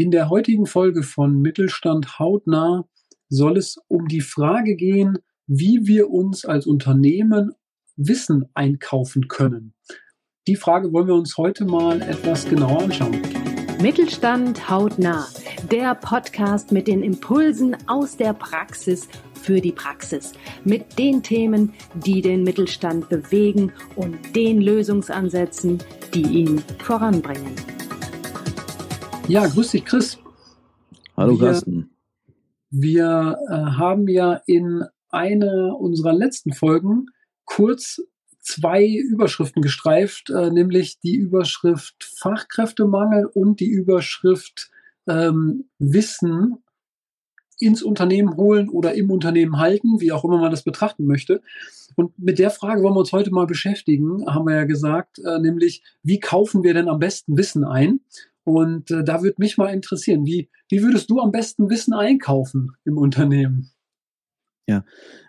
In der heutigen Folge von Mittelstand hautnah soll es um die Frage gehen, wie wir uns als Unternehmen Wissen einkaufen können. Die Frage wollen wir uns heute mal etwas genauer anschauen. Mittelstand hautnah, der Podcast mit den Impulsen aus der Praxis für die Praxis, mit den Themen, die den Mittelstand bewegen und den Lösungsansätzen, die ihn voranbringen. Ja, grüß dich, Chris. Hallo, wir, Carsten. Wir äh, haben ja in einer unserer letzten Folgen kurz zwei Überschriften gestreift, äh, nämlich die Überschrift Fachkräftemangel und die Überschrift ähm, Wissen ins Unternehmen holen oder im Unternehmen halten, wie auch immer man das betrachten möchte. Und mit der Frage wollen wir uns heute mal beschäftigen, haben wir ja gesagt, äh, nämlich wie kaufen wir denn am besten Wissen ein? Und äh, da würde mich mal interessieren, wie, wie würdest du am besten Wissen einkaufen im Unternehmen? Ja,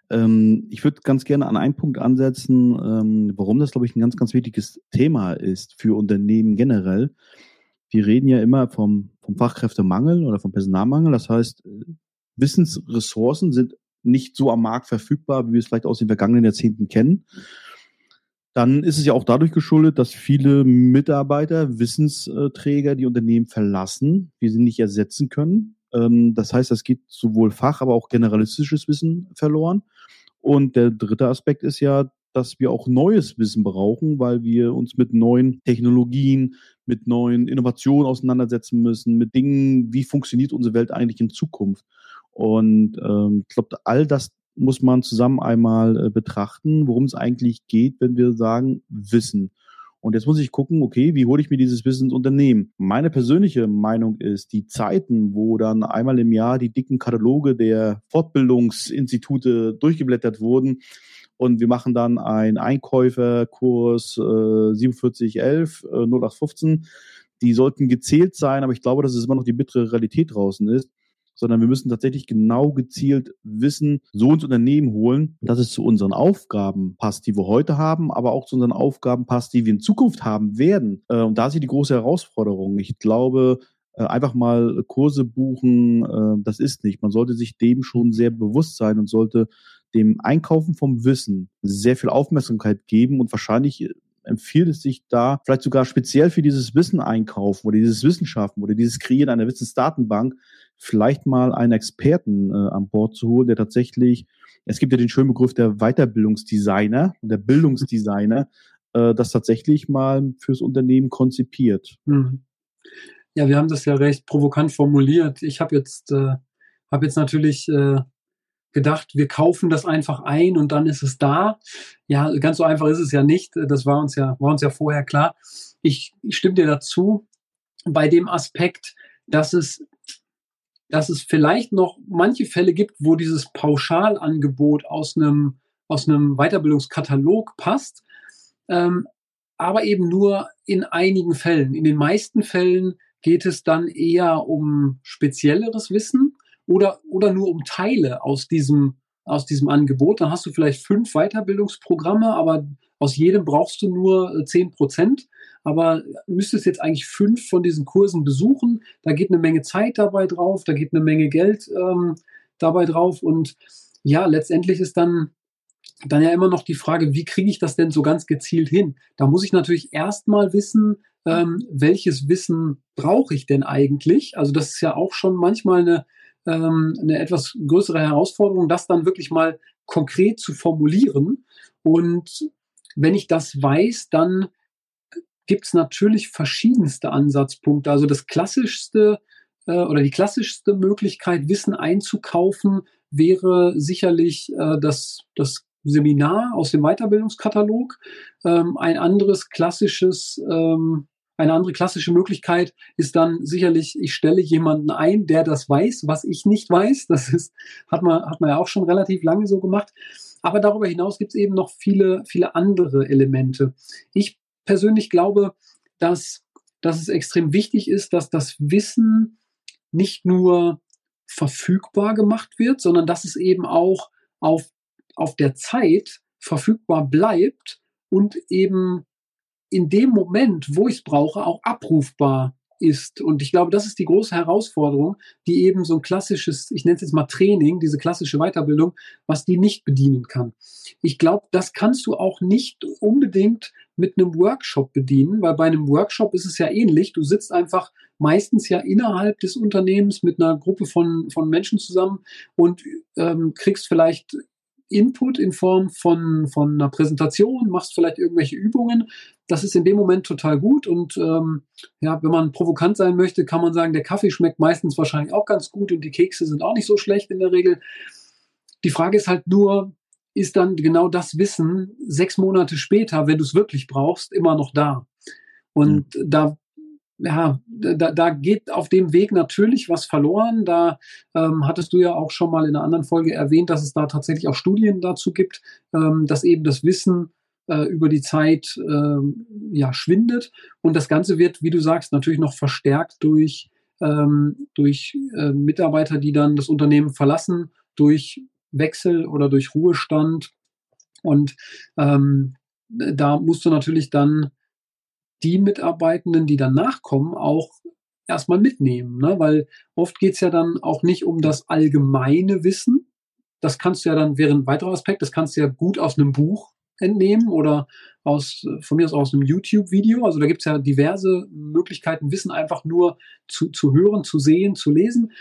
ähm, ich würde ganz gerne an einen Punkt ansetzen, ähm, warum das, glaube ich, ein ganz, ganz wichtiges Thema ist für Unternehmen generell. Wir reden ja immer vom, vom Fachkräftemangel oder vom Personalmangel. Das heißt, äh, Wissensressourcen sind nicht so am Markt verfügbar, wie wir es vielleicht aus den vergangenen Jahrzehnten kennen dann ist es ja auch dadurch geschuldet, dass viele Mitarbeiter, Wissensträger die Unternehmen verlassen, wir sie nicht ersetzen können. Ähm, das heißt, es geht sowohl Fach, aber auch generalistisches Wissen verloren. Und der dritte Aspekt ist ja, dass wir auch neues Wissen brauchen, weil wir uns mit neuen Technologien, mit neuen Innovationen auseinandersetzen müssen, mit Dingen, wie funktioniert unsere Welt eigentlich in Zukunft. Und ähm, ich glaube, all das muss man zusammen einmal äh, betrachten, worum es eigentlich geht, wenn wir sagen Wissen. Und jetzt muss ich gucken, okay, wie hole ich mir dieses Wissen ins Unternehmen? Meine persönliche Meinung ist, die Zeiten, wo dann einmal im Jahr die dicken Kataloge der Fortbildungsinstitute durchgeblättert wurden und wir machen dann einen Einkäuferkurs äh, 4711 äh, 0815, die sollten gezählt sein, aber ich glaube, dass es immer noch die bittere Realität draußen ist sondern wir müssen tatsächlich genau gezielt Wissen so ins Unternehmen holen, dass es zu unseren Aufgaben passt, die wir heute haben, aber auch zu unseren Aufgaben passt, die wir in Zukunft haben werden. Äh, und da ist die große Herausforderung. Ich glaube, äh, einfach mal Kurse buchen, äh, das ist nicht. Man sollte sich dem schon sehr bewusst sein und sollte dem Einkaufen vom Wissen sehr viel Aufmerksamkeit geben und wahrscheinlich empfiehlt es sich da vielleicht sogar speziell für dieses Wissen einkaufen oder dieses Wissenschaften oder dieses Kreieren einer Wissensdatenbank vielleicht mal einen Experten äh, an Bord zu holen, der tatsächlich, es gibt ja den schönen Begriff der Weiterbildungsdesigner und der Bildungsdesigner, äh, das tatsächlich mal fürs Unternehmen konzipiert. Mhm. Ja, wir haben das ja recht provokant formuliert. Ich habe jetzt, äh, hab jetzt natürlich äh, gedacht, wir kaufen das einfach ein und dann ist es da. Ja, ganz so einfach ist es ja nicht. Das war uns ja, war uns ja vorher klar. Ich, ich stimme dir dazu bei dem Aspekt, dass es dass es vielleicht noch manche Fälle gibt, wo dieses Pauschalangebot aus einem, aus einem Weiterbildungskatalog passt, ähm, aber eben nur in einigen Fällen. In den meisten Fällen geht es dann eher um spezielleres Wissen oder, oder nur um Teile aus diesem, aus diesem Angebot. Dann hast du vielleicht fünf Weiterbildungsprogramme, aber aus jedem brauchst du nur äh, zehn Prozent aber müsstest jetzt eigentlich fünf von diesen Kursen besuchen. Da geht eine Menge Zeit dabei drauf, da geht eine Menge Geld ähm, dabei drauf und ja, letztendlich ist dann dann ja immer noch die Frage, wie kriege ich das denn so ganz gezielt hin? Da muss ich natürlich erstmal wissen, ähm, welches Wissen brauche ich denn eigentlich? Also das ist ja auch schon manchmal eine, ähm, eine etwas größere Herausforderung, das dann wirklich mal konkret zu formulieren. Und wenn ich das weiß, dann gibt es natürlich verschiedenste Ansatzpunkte. Also das klassischste äh, oder die klassischste Möglichkeit, Wissen einzukaufen, wäre sicherlich äh, das, das Seminar aus dem Weiterbildungskatalog. Ähm, ein anderes klassisches, ähm, eine andere klassische Möglichkeit ist dann sicherlich, ich stelle jemanden ein, der das weiß, was ich nicht weiß. Das ist, hat man, hat man ja auch schon relativ lange so gemacht. Aber darüber hinaus gibt es eben noch viele, viele andere Elemente. Ich persönlich glaube, dass, dass es extrem wichtig ist, dass das Wissen nicht nur verfügbar gemacht wird, sondern dass es eben auch auf, auf der Zeit verfügbar bleibt und eben in dem Moment, wo ich es brauche, auch abrufbar ist. Und ich glaube, das ist die große Herausforderung, die eben so ein klassisches, ich nenne es jetzt mal Training, diese klassische Weiterbildung, was die nicht bedienen kann. Ich glaube, das kannst du auch nicht unbedingt mit einem Workshop bedienen, weil bei einem Workshop ist es ja ähnlich. Du sitzt einfach meistens ja innerhalb des Unternehmens mit einer Gruppe von, von Menschen zusammen und ähm, kriegst vielleicht Input in Form von, von einer Präsentation, machst vielleicht irgendwelche Übungen. Das ist in dem Moment total gut. Und ähm, ja, wenn man provokant sein möchte, kann man sagen, der Kaffee schmeckt meistens wahrscheinlich auch ganz gut und die Kekse sind auch nicht so schlecht in der Regel. Die Frage ist halt nur, ist dann genau das Wissen sechs Monate später, wenn du es wirklich brauchst, immer noch da? Und mhm. da ja, da, da geht auf dem Weg natürlich was verloren. Da ähm, hattest du ja auch schon mal in einer anderen Folge erwähnt, dass es da tatsächlich auch Studien dazu gibt, ähm, dass eben das Wissen äh, über die Zeit ähm, ja schwindet und das Ganze wird, wie du sagst, natürlich noch verstärkt durch ähm, durch äh, Mitarbeiter, die dann das Unternehmen verlassen, durch Wechsel oder durch Ruhestand und ähm, da musst du natürlich dann die Mitarbeitenden, die dann nachkommen, auch erstmal mitnehmen. Ne? Weil oft geht's ja dann auch nicht um das allgemeine Wissen. Das kannst du ja dann, wäre ein weiterer Aspekt, das kannst du ja gut aus einem Buch entnehmen oder aus, von mir aus aus einem YouTube-Video. Also da gibt's ja diverse Möglichkeiten, Wissen einfach nur zu, zu hören, zu sehen, zu lesen.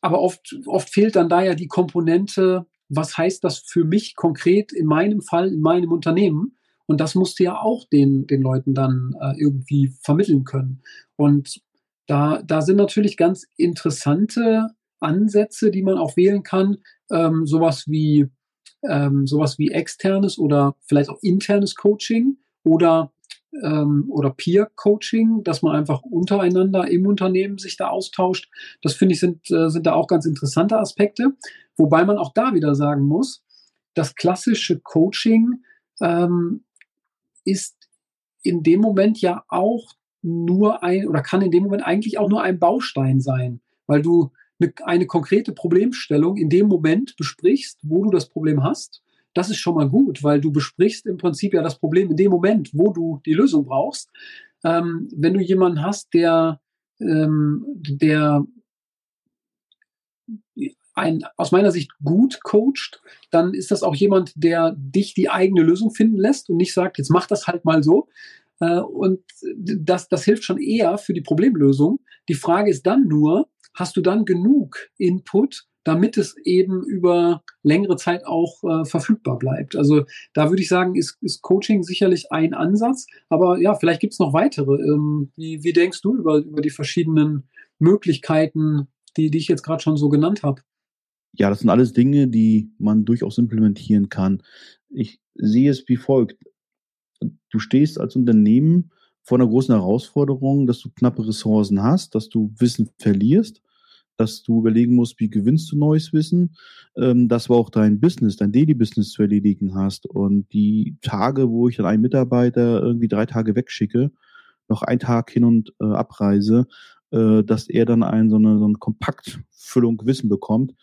Aber oft, oft fehlt dann da ja die Komponente, was heißt das für mich konkret in meinem Fall, in meinem Unternehmen? Und das musst du ja auch den, den Leuten dann äh, irgendwie vermitteln können. Und da, da sind natürlich ganz interessante Ansätze, die man auch wählen kann. Ähm, sowas wie ähm, sowas wie externes oder vielleicht auch internes Coaching oder ähm, oder Peer Coaching, dass man einfach untereinander im Unternehmen sich da austauscht. Das finde ich sind äh, sind da auch ganz interessante Aspekte. Wobei man auch da wieder sagen muss, das klassische Coaching ähm, ist in dem Moment ja auch nur ein oder kann in dem Moment eigentlich auch nur ein Baustein sein, weil du eine, eine konkrete Problemstellung in dem Moment besprichst, wo du das Problem hast. Das ist schon mal gut, weil du besprichst im Prinzip ja das Problem in dem Moment, wo du die Lösung brauchst. Ähm, wenn du jemanden hast, der, ähm, der ein, aus meiner Sicht gut coacht, dann ist das auch jemand, der dich die eigene Lösung finden lässt und nicht sagt, jetzt mach das halt mal so. Äh, und das, das hilft schon eher für die Problemlösung. Die Frage ist dann nur, hast du dann genug Input, damit es eben über längere Zeit auch äh, verfügbar bleibt. Also da würde ich sagen, ist, ist Coaching sicherlich ein Ansatz. Aber ja, vielleicht gibt es noch weitere. Ähm, wie, wie denkst du über, über die verschiedenen Möglichkeiten, die, die ich jetzt gerade schon so genannt habe? Ja, das sind alles Dinge, die man durchaus implementieren kann. Ich sehe es wie folgt. Du stehst als Unternehmen vor einer großen Herausforderung, dass du knappe Ressourcen hast, dass du Wissen verlierst, dass du überlegen musst, wie gewinnst du neues Wissen, ähm, dass du auch dein Business, dein Daily-Business zu erledigen hast. Und die Tage, wo ich dann einen Mitarbeiter irgendwie drei Tage wegschicke, noch einen Tag hin und äh, abreise, äh, dass er dann ein, so, eine, so eine Kompaktfüllung Wissen bekommt,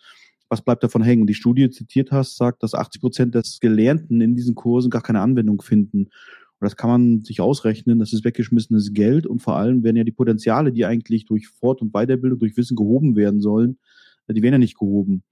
was bleibt davon hängen? Die Studie, die zitiert hast, sagt, dass 80 Prozent des Gelernten in diesen Kursen gar keine Anwendung finden. Und das kann man sich ausrechnen, das ist weggeschmissenes Geld und vor allem werden ja die Potenziale, die eigentlich durch Fort- und Weiterbildung, durch Wissen gehoben werden sollen, die werden ja nicht gehoben.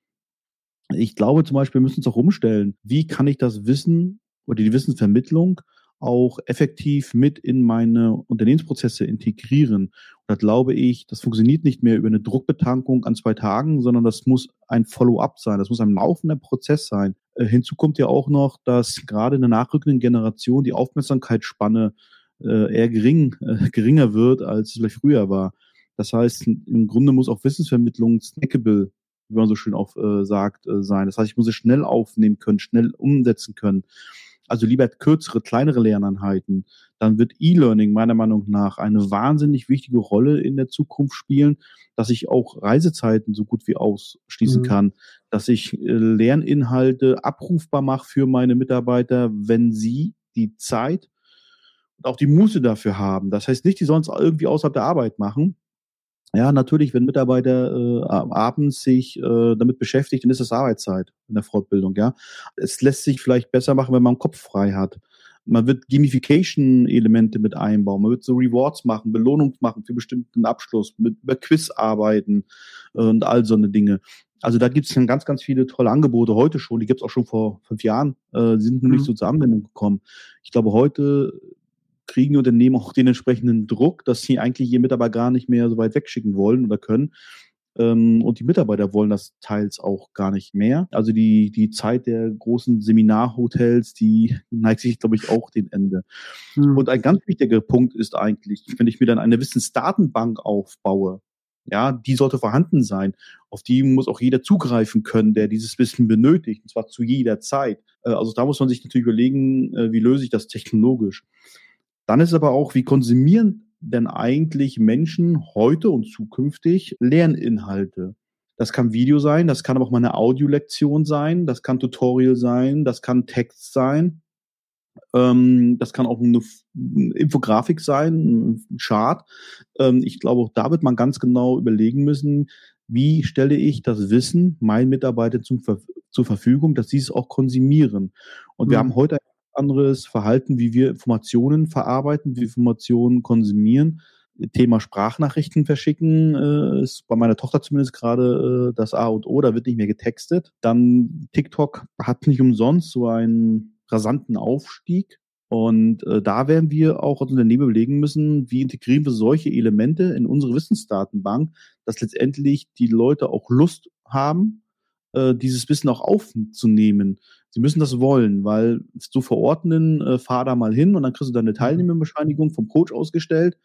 Ich glaube zum Beispiel, wir müssen uns auch umstellen. Wie kann ich das Wissen oder die Wissensvermittlung auch effektiv mit in meine Unternehmensprozesse integrieren. Und da glaube ich, das funktioniert nicht mehr über eine Druckbetankung an zwei Tagen, sondern das muss ein Follow-up sein. Das muss ein laufender Prozess sein. Äh, hinzu kommt ja auch noch, dass gerade in der nachrückenden Generation die Aufmerksamkeitsspanne äh, eher gering, äh, geringer wird, als es vielleicht früher war. Das heißt, im Grunde muss auch Wissensvermittlung snackable, wie man so schön auch äh, sagt, äh, sein. Das heißt, ich muss es schnell aufnehmen können, schnell umsetzen können also lieber kürzere, kleinere Lerneinheiten, dann wird E-Learning meiner Meinung nach eine wahnsinnig wichtige Rolle in der Zukunft spielen, dass ich auch Reisezeiten so gut wie ausschließen mhm. kann, dass ich äh, Lerninhalte abrufbar mache für meine Mitarbeiter, wenn sie die Zeit und auch die Muße dafür haben. Das heißt nicht, die sollen es irgendwie außerhalb der Arbeit machen, ja, natürlich, wenn Mitarbeiter äh, abends sich äh, damit beschäftigt, dann ist das Arbeitszeit in der Fortbildung, ja. Es lässt sich vielleicht besser machen, wenn man den Kopf frei hat. Man wird Gamification-Elemente mit einbauen. Man wird so Rewards machen, Belohnung machen für bestimmten Abschluss, mit über Quiz arbeiten und all so eine Dinge. Also da gibt es dann ganz, ganz viele tolle Angebote heute schon. Die gibt es auch schon vor fünf Jahren. Äh, sind nur mhm. nicht so zur Anwendung gekommen. Ich glaube, heute kriegen die Unternehmen auch den entsprechenden Druck, dass sie eigentlich ihr Mitarbeiter gar nicht mehr so weit wegschicken wollen oder können. Ähm, und die Mitarbeiter wollen das teils auch gar nicht mehr. Also die, die Zeit der großen Seminarhotels, die neigt sich, glaube ich, auch dem Ende. Mhm. Und ein ganz wichtiger Punkt ist eigentlich, wenn ich mir dann eine Wissensdatenbank aufbaue, ja, die sollte vorhanden sein. Auf die muss auch jeder zugreifen können, der dieses Wissen benötigt, und zwar zu jeder Zeit. Äh, also da muss man sich natürlich überlegen, äh, wie löse ich das technologisch. Dann ist aber auch, wie konsumieren denn eigentlich Menschen heute und zukünftig Lerninhalte? Das kann Video sein, das kann aber auch mal eine Audiolektion sein, das kann Tutorial sein, das kann Text sein, ähm, das kann auch eine, Infografik sein, ein Chart. Ähm, ich glaube, auch da wird man ganz genau überlegen müssen, wie stelle ich das Wissen meinen Mitarbeitern zum, zur Verfügung, dass sie es auch konsumieren. Und mhm. wir haben heute anderes Verhalten, wie wir Informationen verarbeiten, wie Informationen konsumieren. Thema Sprachnachrichten verschicken äh, ist bei meiner Tochter zumindest gerade äh, das A und O, da wird nicht mehr getextet. Dann TikTok hat nicht umsonst so einen rasanten Aufstieg. Und äh, da werden wir auch als Unternehmen überlegen müssen, wie integrieren wir solche Elemente in unsere Wissensdatenbank, dass letztendlich die Leute auch Lust haben, äh, dieses Wissen auch aufzunehmen. Sie müssen das wollen, weil zu verordnen, äh, fahr da mal hin und dann kriegst du deine mhm. Teilnehmerbescheinigung vom Coach ausgestellt.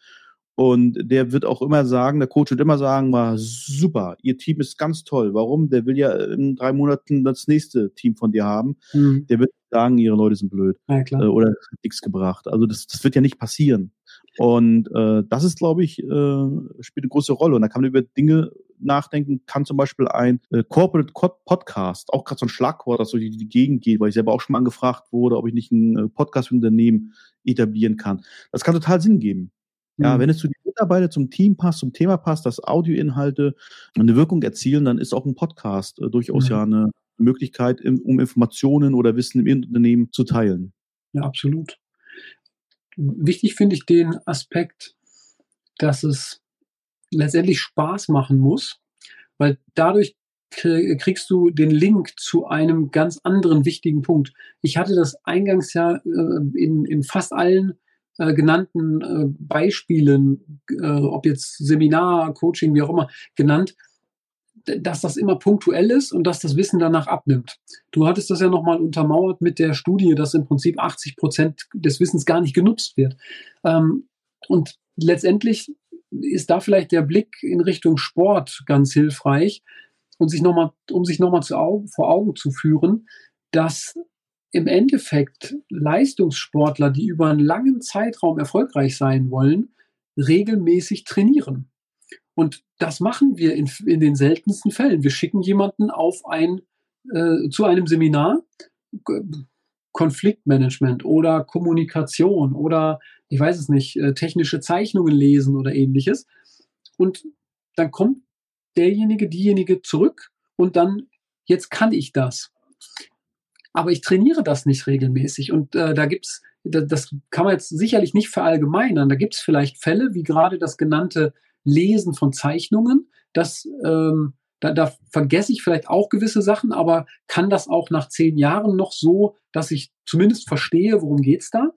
Und der wird auch immer sagen, der Coach wird immer sagen, war super, ihr Team ist ganz toll. Warum? Der will ja in drei Monaten das nächste Team von dir haben. Mhm. Der wird sagen, ihre Leute sind blöd. Ja, klar. Äh, oder nichts gebracht. Also das, das wird ja nicht passieren. Und äh, das ist, glaube ich, äh, spielt eine große Rolle. Und da kann man über Dinge nachdenken, kann zum Beispiel ein äh, Corporate Podcast, auch gerade so ein Schlagwort, das so die, die Gegend geht, weil ich selber auch schon mal angefragt wurde, ob ich nicht ein äh, Podcast-Unternehmen etablieren kann. Das kann total Sinn geben. Ja, mhm. wenn es zu den Mitarbeitern, zum Team passt, zum Thema passt, dass Audioinhalte eine Wirkung erzielen, dann ist auch ein Podcast äh, durchaus mhm. ja eine Möglichkeit, um Informationen oder Wissen im Unternehmen zu teilen. Ja, absolut. Wichtig finde ich den Aspekt, dass es letztendlich Spaß machen muss, weil dadurch kriegst du den Link zu einem ganz anderen wichtigen Punkt. Ich hatte das eingangs ja äh, in, in fast allen äh, genannten äh, Beispielen, äh, ob jetzt Seminar, Coaching, wie auch immer, genannt, dass das immer punktuell ist und dass das Wissen danach abnimmt. Du hattest das ja nochmal untermauert mit der Studie, dass im Prinzip 80 Prozent des Wissens gar nicht genutzt wird. Ähm, und letztendlich ist da vielleicht der Blick in Richtung Sport ganz hilfreich und sich noch mal, um sich nochmal vor Augen zu führen, dass im Endeffekt Leistungssportler, die über einen langen Zeitraum erfolgreich sein wollen, regelmäßig trainieren. Und das machen wir in, in den seltensten Fällen. Wir schicken jemanden auf ein, äh, zu einem Seminar, Konfliktmanagement oder Kommunikation oder ich weiß es nicht, äh, technische Zeichnungen lesen oder ähnliches. Und dann kommt derjenige, diejenige zurück und dann, jetzt kann ich das. Aber ich trainiere das nicht regelmäßig. Und äh, da gibt's, das kann man jetzt sicherlich nicht verallgemeinern. Da gibt es vielleicht Fälle, wie gerade das genannte Lesen von Zeichnungen. Das, ähm, da, da vergesse ich vielleicht auch gewisse Sachen, aber kann das auch nach zehn Jahren noch so, dass ich zumindest verstehe, worum geht's da.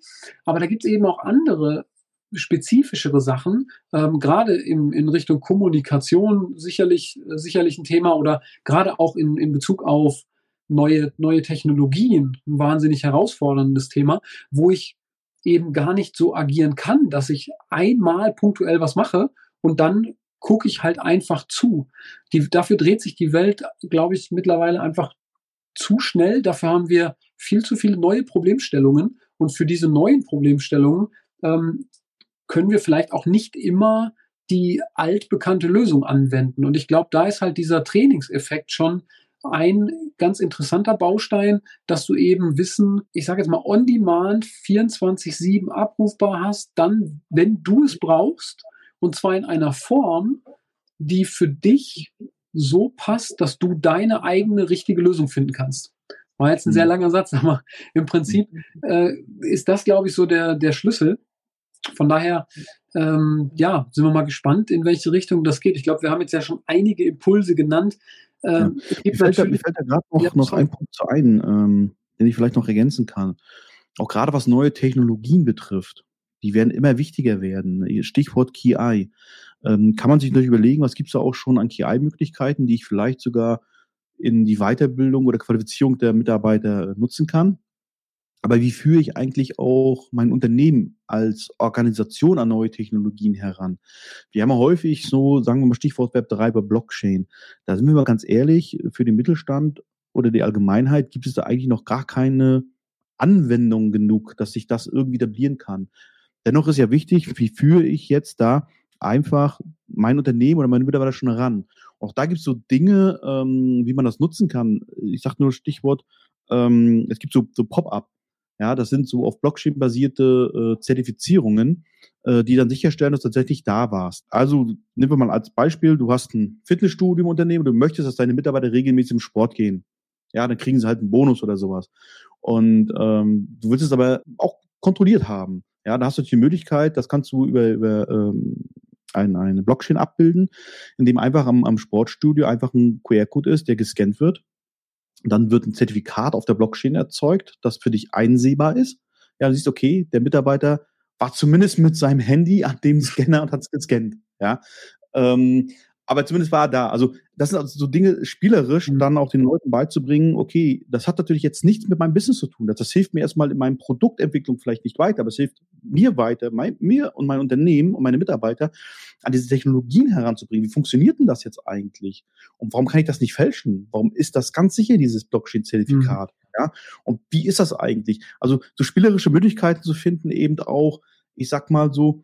Aber da gibt es eben auch andere spezifischere Sachen, ähm, gerade in, in Richtung Kommunikation sicherlich, sicherlich ein Thema oder gerade auch in, in Bezug auf neue, neue Technologien ein wahnsinnig herausforderndes Thema, wo ich eben gar nicht so agieren kann, dass ich einmal punktuell was mache und dann gucke ich halt einfach zu. Die, dafür dreht sich die Welt, glaube ich, mittlerweile einfach zu schnell. Dafür haben wir viel zu viele neue Problemstellungen. Und für diese neuen Problemstellungen ähm, können wir vielleicht auch nicht immer die altbekannte Lösung anwenden. Und ich glaube, da ist halt dieser Trainingseffekt schon ein ganz interessanter Baustein, dass du eben Wissen, ich sage jetzt mal on demand 24/7 abrufbar hast, dann, wenn du es brauchst, und zwar in einer Form, die für dich so passt, dass du deine eigene richtige Lösung finden kannst. War jetzt ein mhm. sehr langer Satz, aber im Prinzip äh, ist das, glaube ich, so der, der Schlüssel. Von daher, ähm, ja, sind wir mal gespannt, in welche Richtung das geht. Ich glaube, wir haben jetzt ja schon einige Impulse genannt. Ähm, ja. mir, fällt da, mir fällt da gerade noch, ja, noch ein Punkt zu ein, ähm, den ich vielleicht noch ergänzen kann. Auch gerade was neue Technologien betrifft. Die werden immer wichtiger werden. Stichwort KI. Ähm, kann man sich natürlich überlegen, was gibt es da auch schon an KI-Möglichkeiten, die ich vielleicht sogar in die Weiterbildung oder Qualifizierung der Mitarbeiter nutzen kann. Aber wie führe ich eigentlich auch mein Unternehmen als Organisation an neue Technologien heran? Wir haben ja häufig so, sagen wir mal Stichwort Web3 bei Blockchain. Da sind wir mal ganz ehrlich, für den Mittelstand oder die Allgemeinheit gibt es da eigentlich noch gar keine Anwendung genug, dass sich das irgendwie etablieren kann. Dennoch ist ja wichtig, wie führe ich jetzt da einfach mein Unternehmen oder meine Mitarbeiter schon ran. Auch da gibt es so Dinge, ähm, wie man das nutzen kann. Ich sage nur Stichwort, ähm, es gibt so, so Pop-up. Ja, das sind so auf Blockchain basierte äh, Zertifizierungen, äh, die dann sicherstellen, dass du tatsächlich da warst. Also nehmen wir mal als Beispiel, du hast ein Fitnessstudio im Unternehmen, du möchtest, dass deine Mitarbeiter regelmäßig im Sport gehen. Ja, dann kriegen sie halt einen Bonus oder sowas. Und ähm, du willst es aber auch kontrolliert haben. Ja, da hast du die Möglichkeit, das kannst du über, über ähm, ein, eine Blockchain abbilden, in dem einfach am, am Sportstudio einfach ein QR-Code ist, der gescannt wird. Dann wird ein Zertifikat auf der Blockchain erzeugt, das für dich einsehbar ist. Ja, du siehst, okay, der Mitarbeiter war zumindest mit seinem Handy an dem Scanner und hat es gescannt. Ja, ähm, aber zumindest war er da. Also das sind also so Dinge spielerisch, mhm. dann auch den Leuten beizubringen, okay, das hat natürlich jetzt nichts mit meinem Business zu tun. Das, das hilft mir erstmal in meiner Produktentwicklung vielleicht nicht weiter, aber es hilft mir weiter, mein, mir und mein Unternehmen und meine Mitarbeiter an diese Technologien heranzubringen. Wie funktioniert denn das jetzt eigentlich? Und warum kann ich das nicht fälschen? Warum ist das ganz sicher, dieses Blockchain-Zertifikat? Mhm. Ja, und wie ist das eigentlich? Also so spielerische Möglichkeiten zu finden, eben auch, ich sag mal so,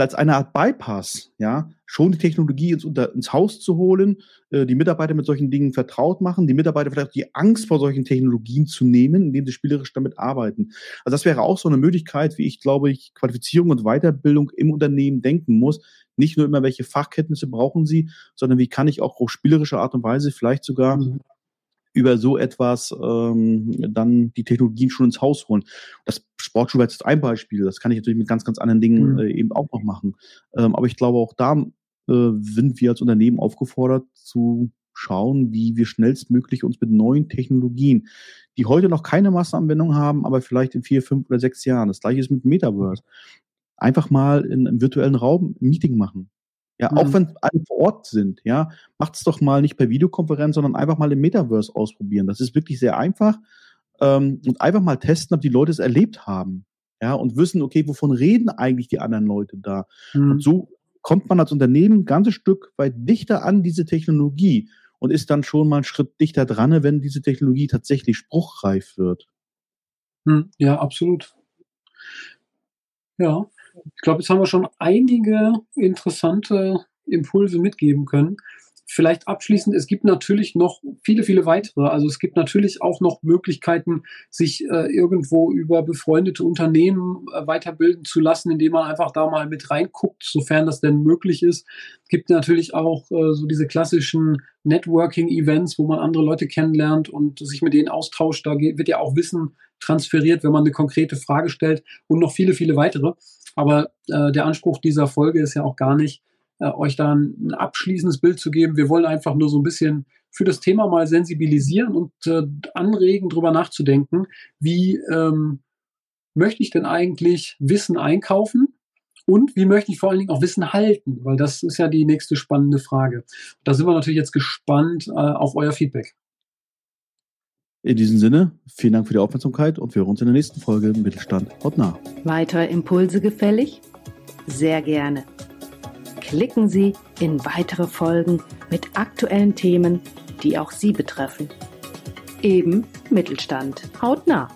als eine Art Bypass, ja, schon die Technologie ins, unter, ins Haus zu holen, äh, die Mitarbeiter mit solchen Dingen vertraut machen, die Mitarbeiter vielleicht die Angst vor solchen Technologien zu nehmen, indem sie spielerisch damit arbeiten. Also das wäre auch so eine Möglichkeit, wie ich glaube ich Qualifizierung und Weiterbildung im Unternehmen denken muss. Nicht nur immer, welche Fachkenntnisse brauchen sie, sondern wie kann ich auch auf spielerische Art und Weise vielleicht sogar mhm über so etwas ähm, dann die Technologien schon ins Haus holen. Das Sportschuh ist ein Beispiel. Das kann ich natürlich mit ganz, ganz anderen Dingen mhm. äh, eben auch noch machen. Ähm, aber ich glaube, auch da äh, sind wir als Unternehmen aufgefordert zu schauen, wie wir schnellstmöglich uns mit neuen Technologien, die heute noch keine Massenanwendung haben, aber vielleicht in vier, fünf oder sechs Jahren. Das gleiche ist mit Metaverse. Einfach mal in einem virtuellen Raum ein Meeting machen. Ja, mhm. auch wenn alle vor Ort sind, ja, macht es doch mal nicht per Videokonferenz, sondern einfach mal im Metaverse ausprobieren. Das ist wirklich sehr einfach ähm, und einfach mal testen, ob die Leute es erlebt haben, ja, und wissen, okay, wovon reden eigentlich die anderen Leute da? Mhm. Und so kommt man als Unternehmen ein ganzes Stück weit dichter an diese Technologie und ist dann schon mal einen Schritt dichter dran, wenn diese Technologie tatsächlich spruchreif wird. Mhm. Ja, absolut. Ja, ich glaube, jetzt haben wir schon einige interessante Impulse mitgeben können. Vielleicht abschließend, es gibt natürlich noch viele, viele weitere. Also es gibt natürlich auch noch Möglichkeiten, sich äh, irgendwo über befreundete Unternehmen äh, weiterbilden zu lassen, indem man einfach da mal mit reinguckt, sofern das denn möglich ist. Es gibt natürlich auch äh, so diese klassischen Networking-Events, wo man andere Leute kennenlernt und sich mit denen austauscht. Da wird ja auch Wissen transferiert, wenn man eine konkrete Frage stellt und noch viele, viele weitere. Aber äh, der Anspruch dieser Folge ist ja auch gar nicht, äh, euch da ein, abschließendes Bild zu geben. Wir wollen einfach nur so ein bisschen für das Thema mal sensibilisieren und äh, anregen, drüber nachzudenken, wie ähm, möchte ich denn eigentlich Wissen einkaufen und wie möchte ich vor allen Dingen auch Wissen halten, weil das ist ja die nächste spannende Frage. Da sind wir natürlich jetzt gespannt äh, auf euer Feedback. In diesem Sinne, vielen Dank für die Aufmerksamkeit und wir hören uns in der nächsten Folge Mittelstand haut nah. Weitere Impulse gefällig? Sehr gerne. Klicken Sie in weitere Folgen mit aktuellen Themen, die auch Sie betreffen. Eben Mittelstand hautnah.